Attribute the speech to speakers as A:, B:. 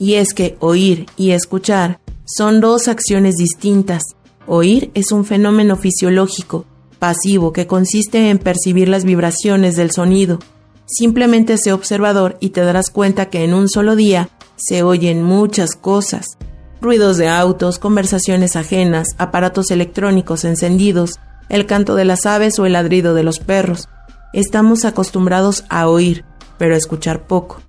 A: Y es que oír y escuchar son dos acciones distintas. Oír es un fenómeno fisiológico, pasivo, que consiste en percibir las vibraciones del sonido. Simplemente sé observador y te darás cuenta que en un solo día se oyen muchas cosas. Ruidos de autos, conversaciones ajenas, aparatos electrónicos encendidos, el canto de las aves o el ladrido de los perros. Estamos acostumbrados a oír, pero a escuchar poco.